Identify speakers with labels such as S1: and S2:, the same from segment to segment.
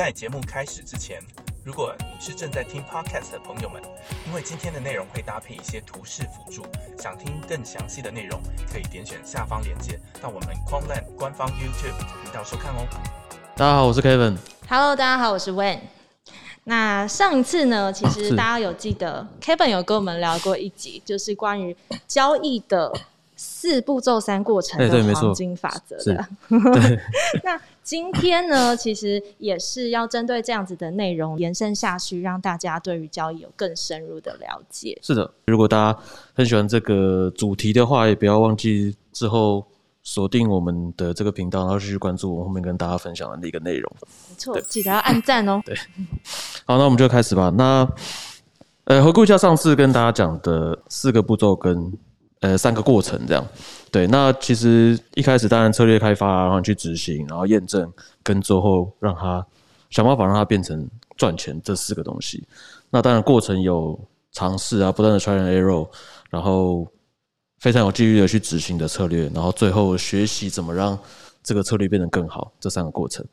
S1: 在节目开始之前，如果你是正在听 podcast 的朋友们，因为今天的内容会搭配一些图示辅助，想听更详细的内容，可以点选下方链接到我们框烂官方 YouTube 频道收看哦。
S2: 大家好，我是 Kevin。
S3: Hello，大家好，我是 Wen。那上一次呢，其实大家有记得 Kevin 有跟我们聊过一集，就是关于交易的四步骤三过程的黄金法则
S2: 是
S3: 的。那今天呢，其实也是要针对这样子的内容延伸下去，让大家对于交易有更深入的了解。
S2: 是的，如果大家很喜欢这个主题的话，也不要忘记之后锁定我们的这个频道，然后继续关注我们后面跟大家分享的那个内容。
S3: 没错，记得要按赞哦。
S2: 对好，那我们就开始吧。那呃，回顾一下上次跟大家讲的四个步骤跟呃三个过程，这样。对，那其实一开始当然策略开发，然后你去执行，然后验证，跟最后让它想办法让它变成赚钱这四个东西。那当然过程有尝试啊，不断的 try and error，然后非常有纪律的去执行的策略，然后最后学习怎么让这个策略变得更好，这三个过程。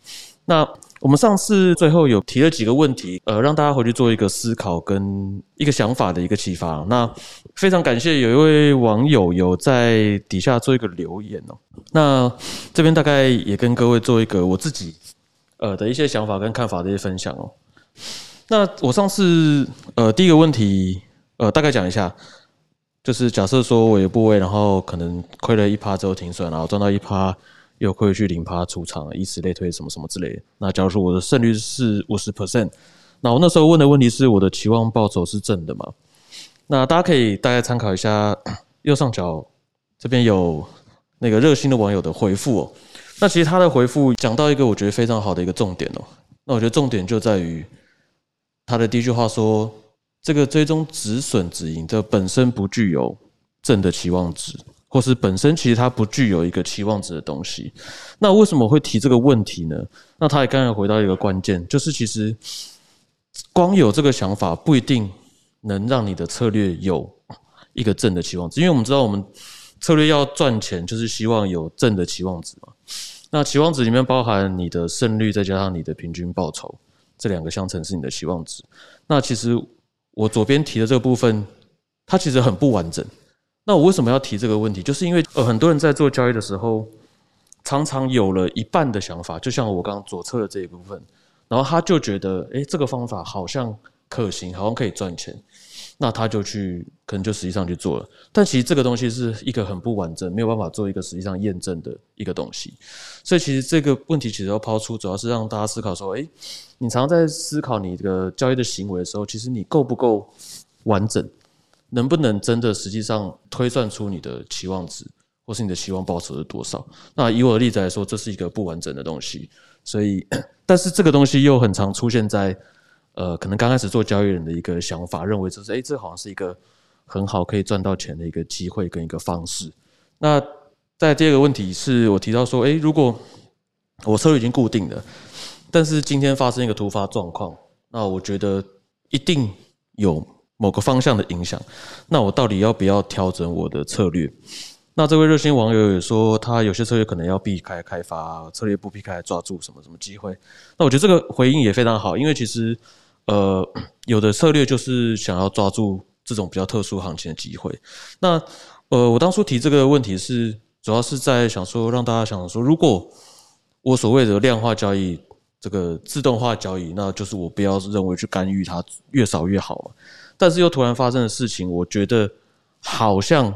S2: 那我们上次最后有提了几个问题，呃，让大家回去做一个思考跟一个想法的一个启发。那非常感谢有一位网友有在底下做一个留言哦。那这边大概也跟各位做一个我自己呃的一些想法跟看法的一些分享哦。那我上次呃第一个问题呃大概讲一下，就是假设说我有部位，然后可能亏了一趴之后停损，然后赚到一趴。又可以去零趴出场，以此类推，什么什么之类的。那假如说我的胜率是五十 percent，那我那时候问的问题是我的期望报酬是正的吗？那大家可以大概参考一下右上角这边有那个热心的网友的回复哦。那其实他的回复讲到一个我觉得非常好的一个重点哦。那我觉得重点就在于他的第一句话说，这个追踪止损止盈这本身不具有正的期望值。或是本身其实它不具有一个期望值的东西，那为什么会提这个问题呢？那他也刚才回到一个关键，就是其实光有这个想法不一定能让你的策略有一个正的期望值，因为我们知道我们策略要赚钱，就是希望有正的期望值嘛。那期望值里面包含你的胜率，再加上你的平均报酬，这两个相乘是你的期望值。那其实我左边提的这个部分，它其实很不完整。那我为什么要提这个问题？就是因为呃，很多人在做交易的时候，常常有了一半的想法，就像我刚刚左侧的这一部分，然后他就觉得，诶，这个方法好像可行，好像可以赚钱，那他就去，可能就实际上去做了。但其实这个东西是一个很不完整，没有办法做一个实际上验证的一个东西。所以其实这个问题其实要抛出，主要是让大家思考说，诶，你常常在思考你这个交易的行为的时候，其实你够不够完整？能不能真的实际上推算出你的期望值，或是你的期望报酬是多少？那以我的例子来说，这是一个不完整的东西，所以，但是这个东西又很常出现在呃，可能刚开始做交易人的一个想法，认为就是，诶，这好像是一个很好可以赚到钱的一个机会跟一个方式。那在第二个问题是我提到说，诶，如果我策略已经固定了，但是今天发生一个突发状况，那我觉得一定有。某个方向的影响，那我到底要不要调整我的策略？那这位热心网友也说，他有些策略可能要避开开发，策略不避开抓住什么什么机会。那我觉得这个回应也非常好，因为其实呃，有的策略就是想要抓住这种比较特殊行情的机会。那呃，我当初提这个问题是主要是在想说，让大家想说，如果我所谓的量化交易，这个自动化交易，那就是我不要认为去干预它，越少越好嘛。但是又突然发生的事情，我觉得好像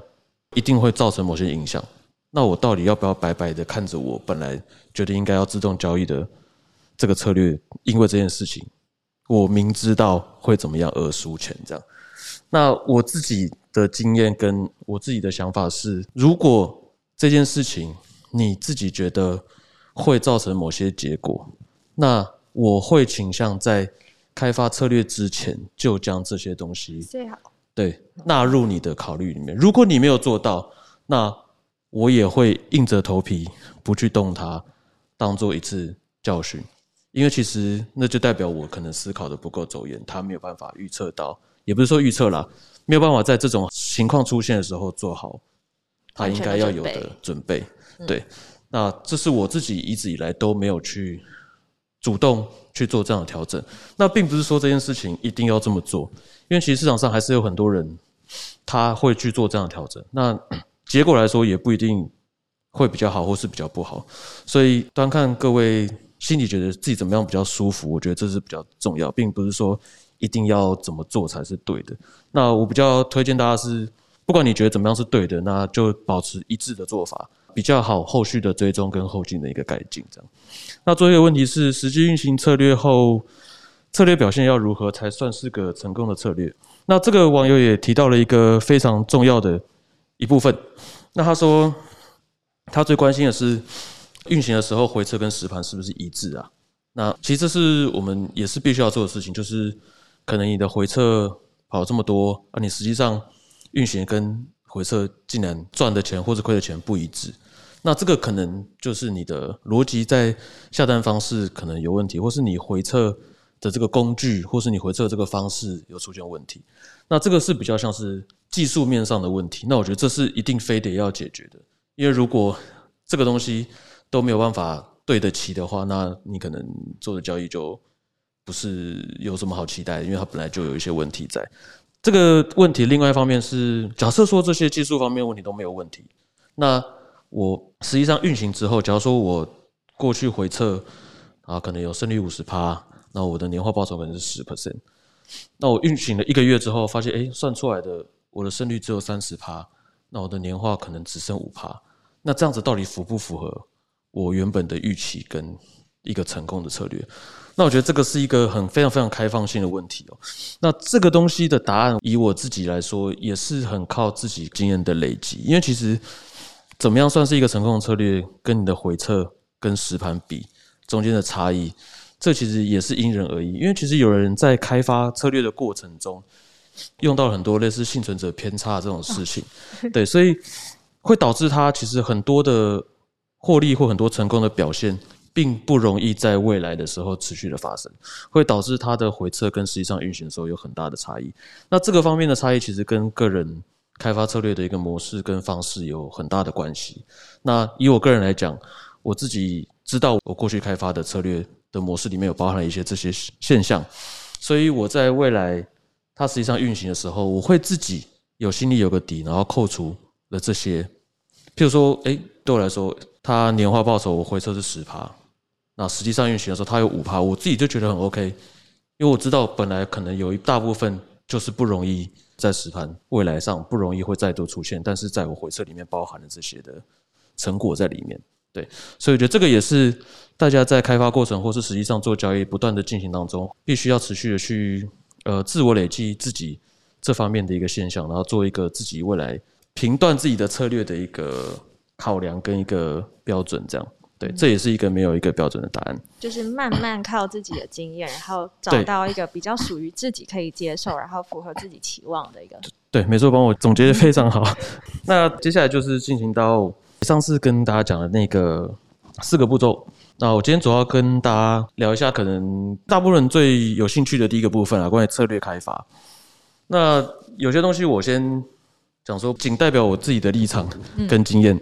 S2: 一定会造成某些影响。那我到底要不要白白的看着我本来觉得应该要自动交易的这个策略，因为这件事情，我明知道会怎么样而输钱？这样，那我自己的经验跟我自己的想法是，如果这件事情你自己觉得会造成某些结果，那我会倾向在。开发策略之前，就将这些东西
S3: 最好
S2: 对纳入你的考虑里面。如果你没有做到，那我也会硬着头皮不去动它，当做一次教训。因为其实那就代表我可能思考的不够周延，他没有办法预测到，也不是说预测啦，没有办法在这种情况出现的时候做好他应该要有的准备。对，那这是我自己一直以来都没有去主动去做这样的调整。那并不是说这件事情一定要这么做，因为其实市场上还是有很多人他会去做这样的调整。那 结果来说也不一定会比较好，或是比较不好。所以端看各位心里觉得自己怎么样比较舒服，我觉得这是比较重要，并不是说一定要怎么做才是对的。那我比较推荐大家是，不管你觉得怎么样是对的，那就保持一致的做法。比较好，后续的追踪跟后进的一个改进，这样。那最后一个问题是，实际运行策略后，策略表现要如何才算是个成功的策略？那这个网友也提到了一个非常重要的一部分。那他说，他最关心的是运行的时候回撤跟实盘是不是一致啊？那其实这是我们也是必须要做的事情，就是可能你的回撤跑这么多，而你实际上运行跟回撤竟然赚的钱或者亏的钱不一致，那这个可能就是你的逻辑在下单方式可能有问题，或是你回撤的这个工具，或是你回撤这个方式有出现问题。那这个是比较像是技术面上的问题。那我觉得这是一定非得要解决的，因为如果这个东西都没有办法对得起的话，那你可能做的交易就不是有什么好期待，因为它本来就有一些问题在。这个问题，另外一方面是，假设说这些技术方面问题都没有问题，那我实际上运行之后，假如说我过去回测啊，可能有胜率五十趴，那我的年化报酬可能是十 percent，那我运行了一个月之后，发现哎，算出来的我的胜率只有三十趴，那我的年化可能只剩五趴，那这样子到底符不符合我原本的预期跟一个成功的策略？那我觉得这个是一个很非常非常开放性的问题哦。那这个东西的答案，以我自己来说，也是很靠自己经验的累积。因为其实怎么样算是一个成功的策略，跟你的回撤跟实盘比中间的差异，这其实也是因人而异。因为其实有人在开发策略的过程中，用到很多类似幸存者偏差这种事情，对，所以会导致他其实很多的获利或很多成功的表现。并不容易在未来的时候持续的发生，会导致它的回撤跟实际上运行的时候有很大的差异。那这个方面的差异其实跟个人开发策略的一个模式跟方式有很大的关系。那以我个人来讲，我自己知道我过去开发的策略的模式里面有包含了一些这些现象，所以我在未来它实际上运行的时候，我会自己有心里有个底，然后扣除了这些，譬如说，哎，对我来说，它年化报酬我回撤是十趴。那实际上运行的时候，它有五趴，我自己就觉得很 OK，因为我知道本来可能有一大部分就是不容易在实盘未来上不容易会再度出现，但是在我回测里面包含了这些的成果在里面，对，所以我觉得这个也是大家在开发过程或是实际上做交易不断的进行当中，必须要持续的去呃自我累积自己这方面的一个现象，然后做一个自己未来评断自己的策略的一个考量跟一个标准，这样。对，这也是一个没有一个标准的答案，
S3: 就是慢慢靠自己的经验，然后找到一个比较属于自己可以接受，然后符合自己期望的一个。
S2: 对，没错，帮我总结的非常好。那接下来就是进行到上次跟大家讲的那个四个步骤。那我今天主要跟大家聊一下，可能大部分人最有兴趣的第一个部分啊，关于策略开发。那有些东西我先讲说，仅代表我自己的立场跟经验。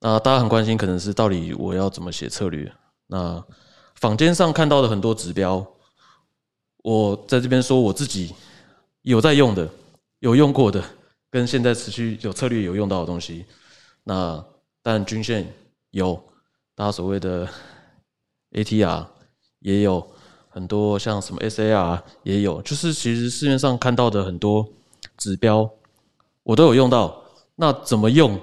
S2: 那大家很关心，可能是到底我要怎么写策略？那坊间上看到的很多指标，我在这边说我自己有在用的、有用过的，跟现在持续有策略有用到的东西。那但均线有，大家所谓的 ATR 也有很多，像什么 SAR 也有，就是其实市面上看到的很多指标，我都有用到。那怎么用？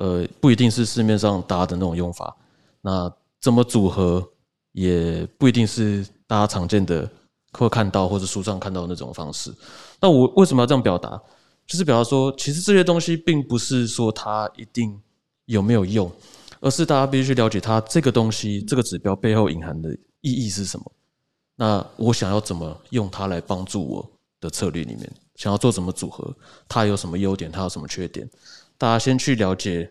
S2: 呃，不一定是市面上大家的那种用法，那怎么组合也不一定是大家常见的会看到或者书上看到的那种方式。那我为什么要这样表达？就是表达说，其实这些东西并不是说它一定有没有用，而是大家必须去了解它这个东西这个指标背后隐含的意义是什么。那我想要怎么用它来帮助我的策略里面，想要做什么组合，它有什么优点，它有什么缺点。大家先去了解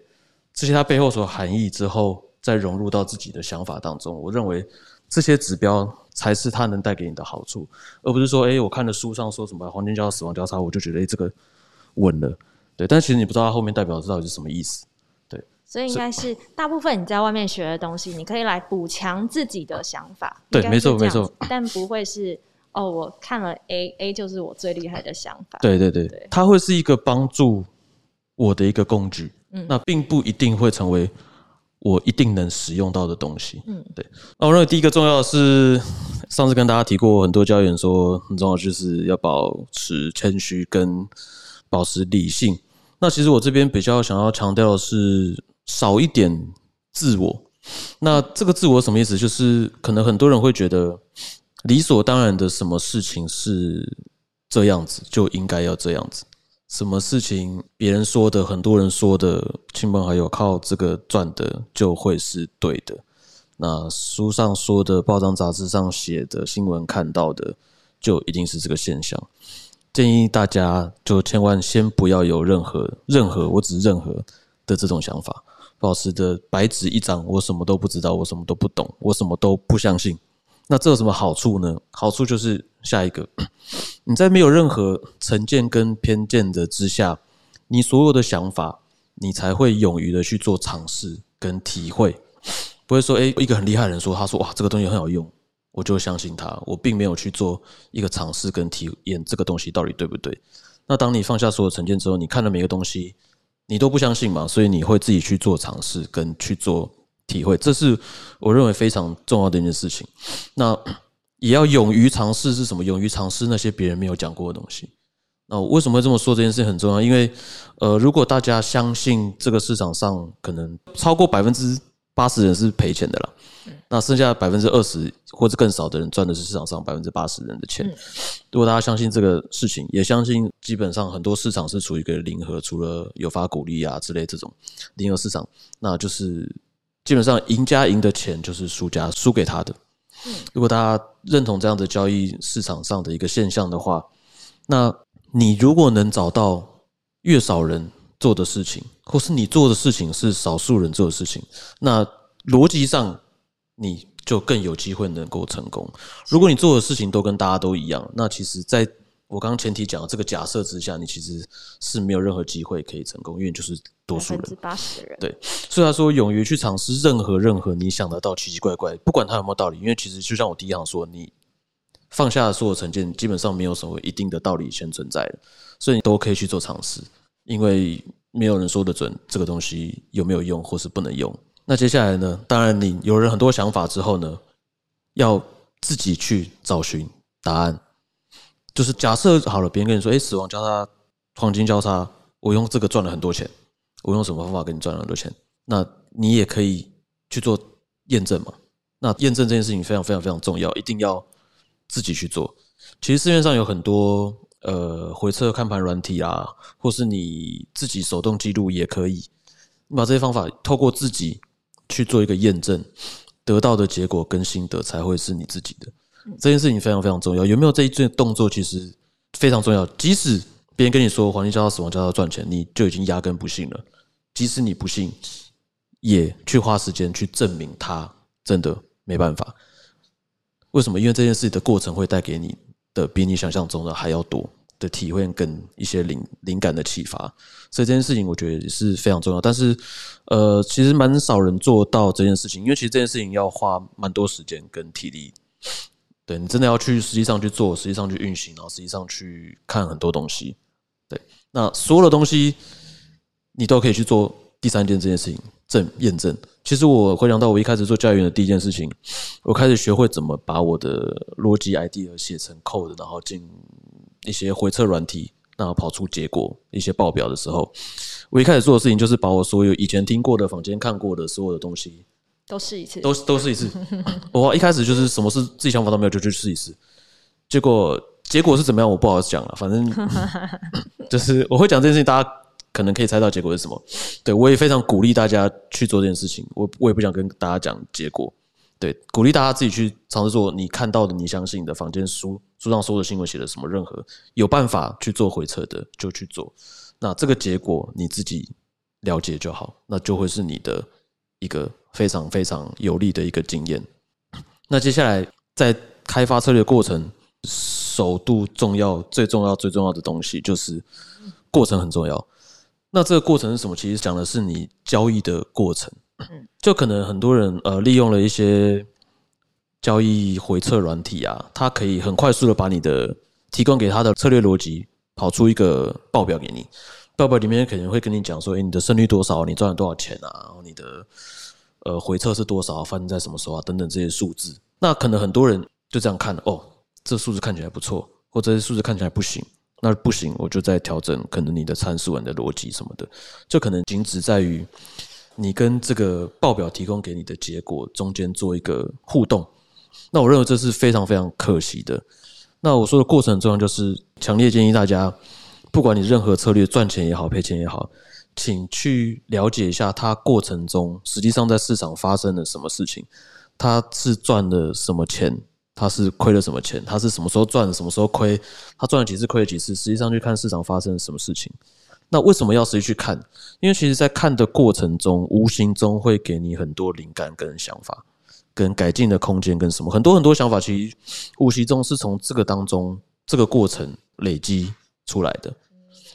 S2: 这些它背后所含义之后，再融入到自己的想法当中。我认为这些指标才是它能带给你的好处，而不是说，哎，我看了书上说什么黄金交叉、死亡交叉，我就觉得，哎，这个稳了。对，但其实你不知道它后面代表的到底是什么意思。对，
S3: 所以应该是大部分你在外面学的东西，你可以来补强自己的想法。
S2: 对没错没错，
S3: 但不会是哦，我看了 A，A 就是我最厉害的想法。
S2: 对对对，
S3: 对
S2: 它会是一个帮助我的一个工具，
S3: 嗯
S2: 那并不一定会成为我一定能使用到的东西。
S3: 嗯
S2: 对。那我认为第一个重要的是，上次跟大家提过，很多教员说很重要，就是要保持谦虚跟保持理性。那其实我这边比较想要强调的是少一点自我。那这个自我什么意思？就是可能很多人会觉得理所当然的什么事情是这样子，就应该要这样子。什么事情别人说的，很多人说的，亲朋好友靠这个赚的，就会是对的。那书上说的，报章杂志上写的，新闻看到的，就一定是这个现象。建议大家就千万先不要有任何任何，我指任何的这种想法，保持的白纸一张，我什么都不知道，我什么都不懂，我什么都不相信。那这有什么好处呢？好处就是下一个，你在没有任何成见跟偏见的之下，你所有的想法，你才会勇于的去做尝试跟体会，不会说，诶，一个很厉害的人说，他说哇，这个东西很好用，我就相信他，我并没有去做一个尝试跟体验这个东西到底对不对。那当你放下所有成见之后，你看了每个东西，你都不相信嘛，所以你会自己去做尝试跟去做体会，这是我认为非常重要的一件事情。那也要勇于尝试是什么？勇于尝试那些别人没有讲过的东西。那我为什么会这么说？这件事很重要，因为呃，如果大家相信这个市场上可能超过百分之八十人是赔钱的啦，那剩下百分之二十或者更少的人赚的是市场上百分之八十人的钱。如果大家相信这个事情，也相信基本上很多市场是处于一个零和，除了有发鼓励啊之类这种零和市场，那就是基本上赢家赢的钱就是输家输给他的。如果大家认同这样的交易市场上的一个现象的话，那你如果能找到越少人做的事情，或是你做的事情是少数人做的事情，那逻辑上你就更有机会能够成功。如果你做的事情都跟大家都一样，那其实在我刚刚前提讲的这个假设之下，你其实是没有任何机会可以成功，因为你就是多数人
S3: 百分。之八十的人，
S2: 对所以他说，勇于去尝试任何任何你想得到奇奇怪怪，不管它有没有道理，因为其实就像我第一行说，你放下所有成见，基本上没有什么一定的道理先存在的，所以你都可以去做尝试，因为没有人说得准这个东西有没有用或是不能用。那接下来呢？当然，你有了很多想法之后呢，要自己去找寻答案。就是假设好了，别人跟你说：“哎，死亡交叉、黄金交叉，我用这个赚了很多钱。”我用什么方法给你赚了很多钱？那你也可以去做验证嘛。那验证这件事情非常非常非常重要，一定要自己去做。其实市面上有很多呃回测看盘软体啊，或是你自己手动记录也可以。你把这些方法透过自己去做一个验证，得到的结果跟心得才会是你自己的。这件事情非常非常重要，有没有这一件动作其实非常重要。即使别人跟你说黄金交叉、死亡交叉赚钱，你就已经压根不信了。即使你不信，也去花时间去证明它真的没办法。为什么？因为这件事的过程会带给你的比你想象中的还要多的体会跟一些灵灵感的启发，所以这件事情我觉得是非常重要。但是，呃，其实蛮少人做到这件事情，因为其实这件事情要花蛮多时间跟体力。对你真的要去实际上去做，实际上去运行，然后实际上去看很多东西。对，那所有的东西你都可以去做第三件这件事情证验证。其实我回想到我一开始做教育员的第一件事情，我开始学会怎么把我的逻辑 idea 写成 code，然后进一些回测软体，然后跑出结果一些报表的时候，我一开始做的事情就是把我所有以前听过的、坊间看过的所有的东西
S3: 都试一次，
S2: 都都试一次。我一开始就是什么事自己想法都没有就去试一试，结果结果是怎么样我不好讲了，反正 就是我会讲这件事情，大家可能可以猜到结果是什么。对我也非常鼓励大家去做这件事情，我我也不想跟大家讲结果，对，鼓励大家自己去尝试做你看到的、你相信的房间书书上所有的新闻写的什么，任何有办法去做回撤的就去做。那这个结果你自己了解就好，那就会是你的一个非常非常有利的一个经验。那接下来在开发策略过程，首度重要、最重要、最重要的东西就是过程很重要。那这个过程是什么？其实讲的是你交易的过程。就可能很多人呃利用了一些交易回测软体啊，它可以很快速的把你的提供给他的策略逻辑跑出一个报表给你。报表里面可能会跟你讲说，诶，你的胜率多少？你赚了多少钱啊？然后你的呃回撤是多少？发生在什么时候啊？等等这些数字。那可能很多人就这样看，哦，这数字看起来不错，或者这些数字看起来不行。那不行，我就在调整可能你的参数、你的逻辑什么的。就可能仅止在于你跟这个报表提供给你的结果中间做一个互动。那我认为这是非常非常可惜的。那我说的过程很重要，就是强烈建议大家。不管你任何策略赚钱也好，赔钱也好，请去了解一下它过程中实际上在市场发生了什么事情，它是赚了什么钱，它是亏了什么钱，它是什么时候赚，什么时候亏，它赚了几次，亏了几次，实际上去看市场发生了什么事情。那为什么要实际去看？因为其实在看的过程中，无形中会给你很多灵感跟想法，跟改进的空间跟什么很多很多想法，其实无形中是从这个当中这个过程累积。出来的，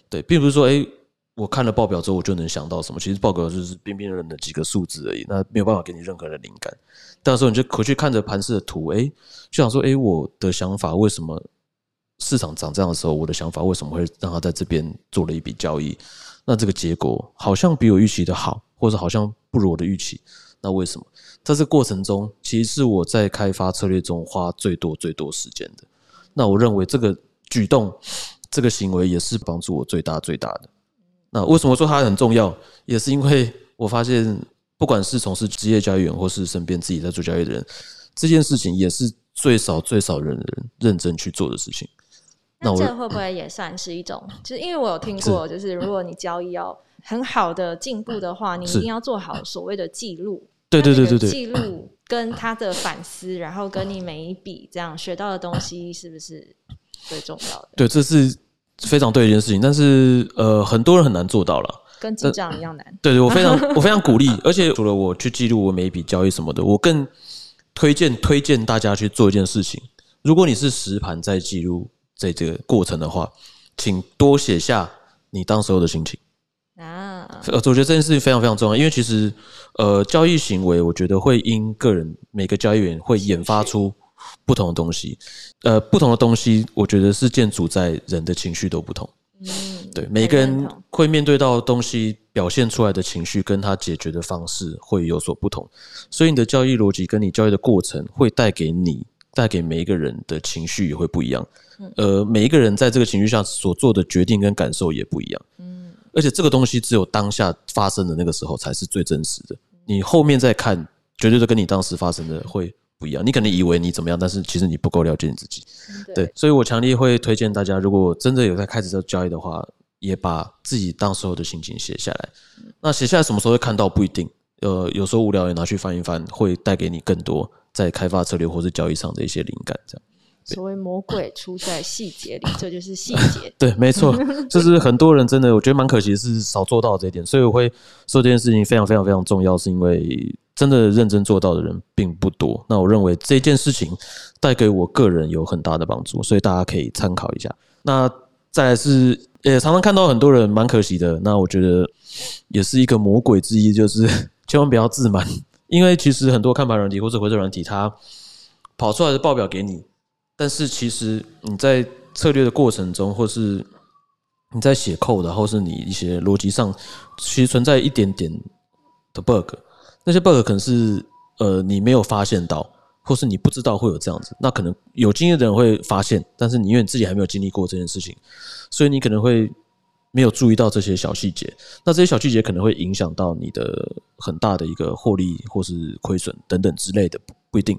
S2: 对，并不是说，哎，我看了报表之后我就能想到什么。其实报表就是边边人的几个数字而已，那没有办法给你任何的灵感。到时候你就回去看着盘市的图，哎，就想说，哎，我的想法为什么市场涨这样的时候，我的想法为什么会让他在这边做了一笔交易？那这个结果好像比我预期的好，或者好像不如我的预期。那为什么？在这过程中，其实是我在开发策略中花最多最多时间的。那我认为这个举动。这个行为也是帮助我最大最大的。那为什么说它很重要？也是因为我发现，不管是从事职业交易员，或是身边自己在做交易的人，这件事情也是最少最少人人认真去做的事情。
S3: 那这会不会也算是一种？就是因为我有听过，就是如果你交易要很好的进步的话，你一定要做好所谓的记录。
S2: 对对对对对，
S3: 记录跟他的反思，然后跟你每一笔这样学到的东西，是不是最重要的？
S2: 对，这是。非常对一件事情，但是呃，很多人很难做到了，
S3: 跟记账一样难。
S2: 对对，我非常 我非常鼓励，而且除了我去记录我每一笔交易什么的，我更推荐推荐大家去做一件事情。如果你是实盘在记录在这个过程的话，请多写下你当时候的心情啊。呃，我觉得这件事情非常非常重要，因为其实呃，交易行为我觉得会因个人每个交易员会研发出。不同的东西，呃，不同的东西，我觉得是建筑在人的情绪都不同。嗯，对，每个人会面对到东西表现出来的情绪，跟他解决的方式会有所不同。所以你的交易逻辑跟你交易的过程，会带给你带给每一个人的情绪也会不一样。呃，每一个人在这个情绪下所做的决定跟感受也不一样。嗯，而且这个东西只有当下发生的那个时候才是最真实的。你后面再看，绝对的跟你当时发生的会。不一样，你可能以为你怎么样，但是其实你不够了解你自己。对，所以我强烈会推荐大家，如果真的有在开始做交易的话，也把自己当时候的心情写下来。那写下来什么时候会看到不一定，呃，有时候无聊也拿去翻一翻，会带给你更多在开发策略或是交易上的一些灵感。这样，
S3: 所谓魔鬼出在细节里，这就是细节。
S2: 对，没错，就是很多人真的我觉得蛮可惜，是少做到这一点。所以我会说这件事情非常非常非常重要，是因为。真的认真做到的人并不多。那我认为这件事情带给我个人有很大的帮助，所以大家可以参考一下。那再来是，也常常看到很多人蛮可惜的。那我觉得也是一个魔鬼之一，就是 千万不要自满，因为其实很多看盘软体或者回测软体，它跑出来的报表给你，但是其实你在策略的过程中，或是你在写扣的，或是你一些逻辑上，其实存在一点点的 bug。那些 bug 可能是呃你没有发现到，或是你不知道会有这样子，那可能有经验的人会发现，但是你因为你自己还没有经历过这件事情，所以你可能会没有注意到这些小细节。那这些小细节可能会影响到你的很大的一个获利或是亏损等等之类的，不一定。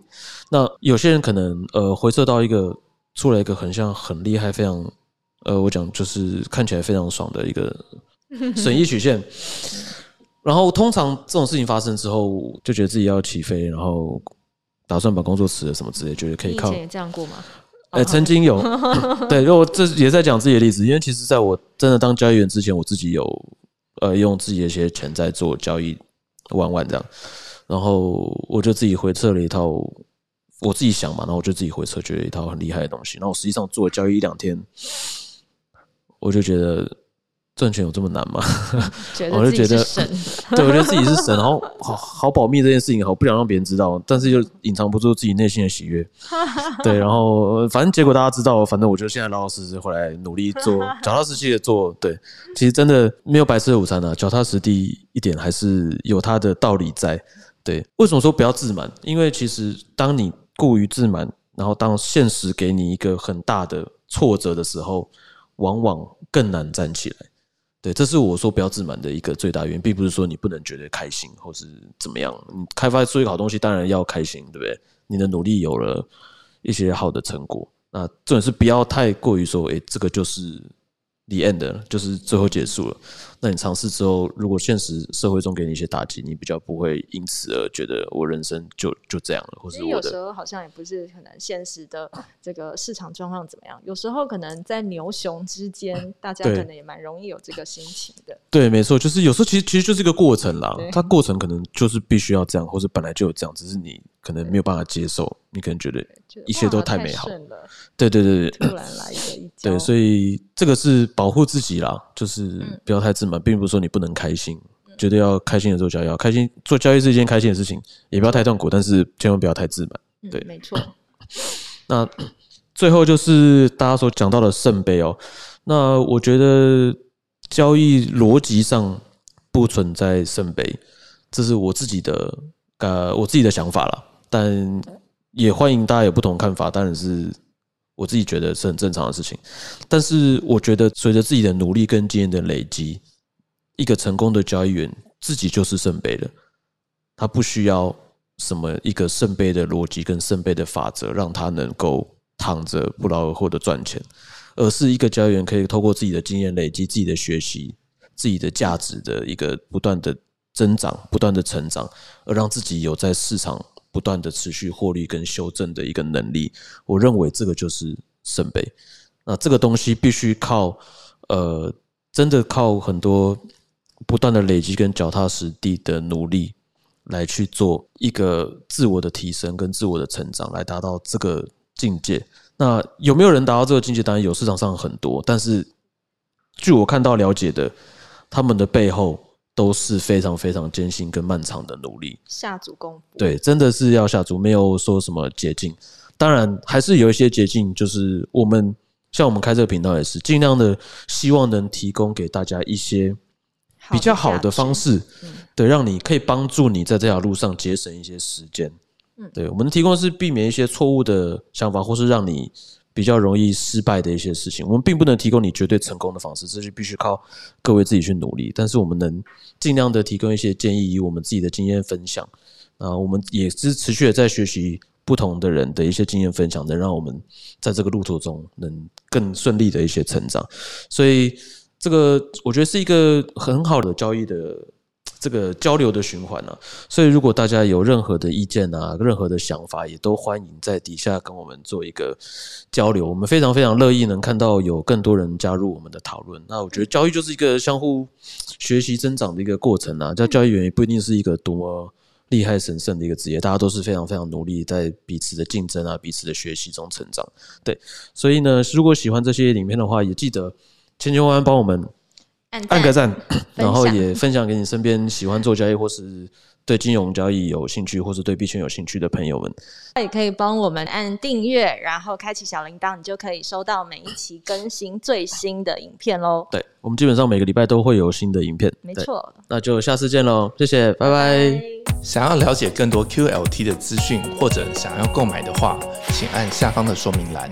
S2: 那有些人可能呃回撤到一个出来一个很像很厉害、非常呃我讲就是看起来非常爽的一个 损益曲线。然后通常这种事情发生之后，就觉得自己要起飞，然后打算把工作辞了什么之类，觉得可以靠。
S3: 以前也这样过吗？
S2: 哎，曾经有。对，因为我这也在讲自己的例子，因为其实在我真的当交易员之前，我自己有呃用自己的一些钱在做交易，玩玩这样。然后我就自己回测了一套，我自己想嘛，然后我就自己回测，觉得一套很厉害的东西。然后实际上做交易一两天，我就觉得赚钱有这么难吗？
S3: 觉
S2: 我就觉得 对，我觉得自己是神，然后好好保密这件事情，好不想让别人知道，但是又隐藏不住自己内心的喜悦。对，然后呃反正结果大家知道，反正我就现在老老实实回来努力做，脚踏实地的做。对，其实真的没有白吃的午餐啊，脚踏实地一点还是有它的道理在。对，为什么说不要自满？因为其实当你过于自满，然后当现实给你一个很大的挫折的时候，往往更难站起来。对，这是我说不要自满的一个最大原因，并不是说你不能觉得开心或是怎么样。你开发出一个好东西，当然要开心，对不对？你的努力有了一些好的成果，那重点是不要太过于说，诶，这个就是 the end，就是最后结束了。那你尝试之后，如果现实社会中给你一些打击，你比较不会因此而觉得我人生就就这样了，或
S3: 其实有时候好像也不是可能现实的这个市场状况怎么样，有时候可能在牛熊之间，大家可能也蛮容易有这个心情的。
S2: 对，没错，就是有时候其实其实就是一个过程啦。它过程可能就是必须要这样，或者本来就有这样，只是你可能没有办法接受，你可能觉得一切都
S3: 太
S2: 太美好。对对对对，
S3: 突然来一个一跤，
S2: 对，所以这个是保护自己啦，就是
S3: 嗯
S2: 不要太自满，并不是说你不能开心，觉得要开心的做交易，要开心做交易是一件开心的事情，也不要太痛苦，但是千万不要太自满。
S3: 嗯
S2: 对
S3: 没错，
S2: 那最后就是大家所讲到的圣杯哦，那我觉得交易逻辑上不存在圣杯，这是我自己的呃我自己的想法啦，但也欢迎大家有不同看法，当然是我自己觉得是很正常的事情。但是我觉得随着自己的努力跟经验的累积，一个成功的交易员自己就是圣杯了，他不需要什么一个圣杯的逻辑跟圣杯的法则，让他能够躺着不劳而获的赚钱，而是一个交易员可以透过自己的经验累积、自己的学习、自己的价值的一个不断的增长、不断的成长，而让自己有在市场不断的持续获利跟修正的一个能力。我认为这个就是圣杯。那这个东西必须靠呃，真的靠很多不断的累积跟脚踏实地的努力来去做一个自我的提升跟自我的成长，来达到这个境界。那有没有人达到这个境界？当然有，市场上很多，但是据我看到了解的，他们的背后都是非常非常艰辛跟漫长的努力。
S3: 下足功夫，
S2: 对，真的是要下足，没有说什么捷径。当然，还是有一些捷径，就是我们像我们开这个频道也是尽量的希望能提供给大家一些比较好的方
S3: 式，
S2: 式，对，让你可以帮助你在这条路上节省一些时间。
S3: 嗯
S2: 对，我们提供的是避免一些错误的想法，或是让你比较容易失败的一些事情。我们并不能提供你绝对成功的方式，这是必须靠各位自己去努力。但是我们能尽量的提供一些建议，以我们自己的经验分享。啊，我们也是持续的在学习不同的人的一些经验分享，能让我们在这个路途中能更顺利的一些成长。所以这个我觉得是一个很好的交易的 这个交流的循环啊。所以如果大家有任何的意见啊，任何的想法，也都欢迎在底下跟我们做一个交流。我们非常非常乐意能看到有更多人加入我们的讨论。那我觉得交易就是一个相互学习增长的一个过程啊。叫交易员也不一定是一个多么厉害神圣的一个职业，大家都是非常非常努力在彼此的竞争啊、彼此的学习中成长。对，所以呢，如果喜欢这些影片的话，也记得千千万万帮我们
S3: 按
S2: 按个赞，然后也分享给你身边喜欢做交易或是对金融交易有兴趣，或是对币圈有兴趣的朋友们。
S3: 也可以帮我们按订阅，然后开启小铃铛，你就可以收到每一期更新最新的影片喽。
S2: 对我们基本上每个礼拜都会有新的影片。对，
S3: 没错，
S2: 那就下次见喽，谢谢，拜拜
S1: 想要了解更多 QLT 的资讯或者想要购买的话，请按下方的说明栏。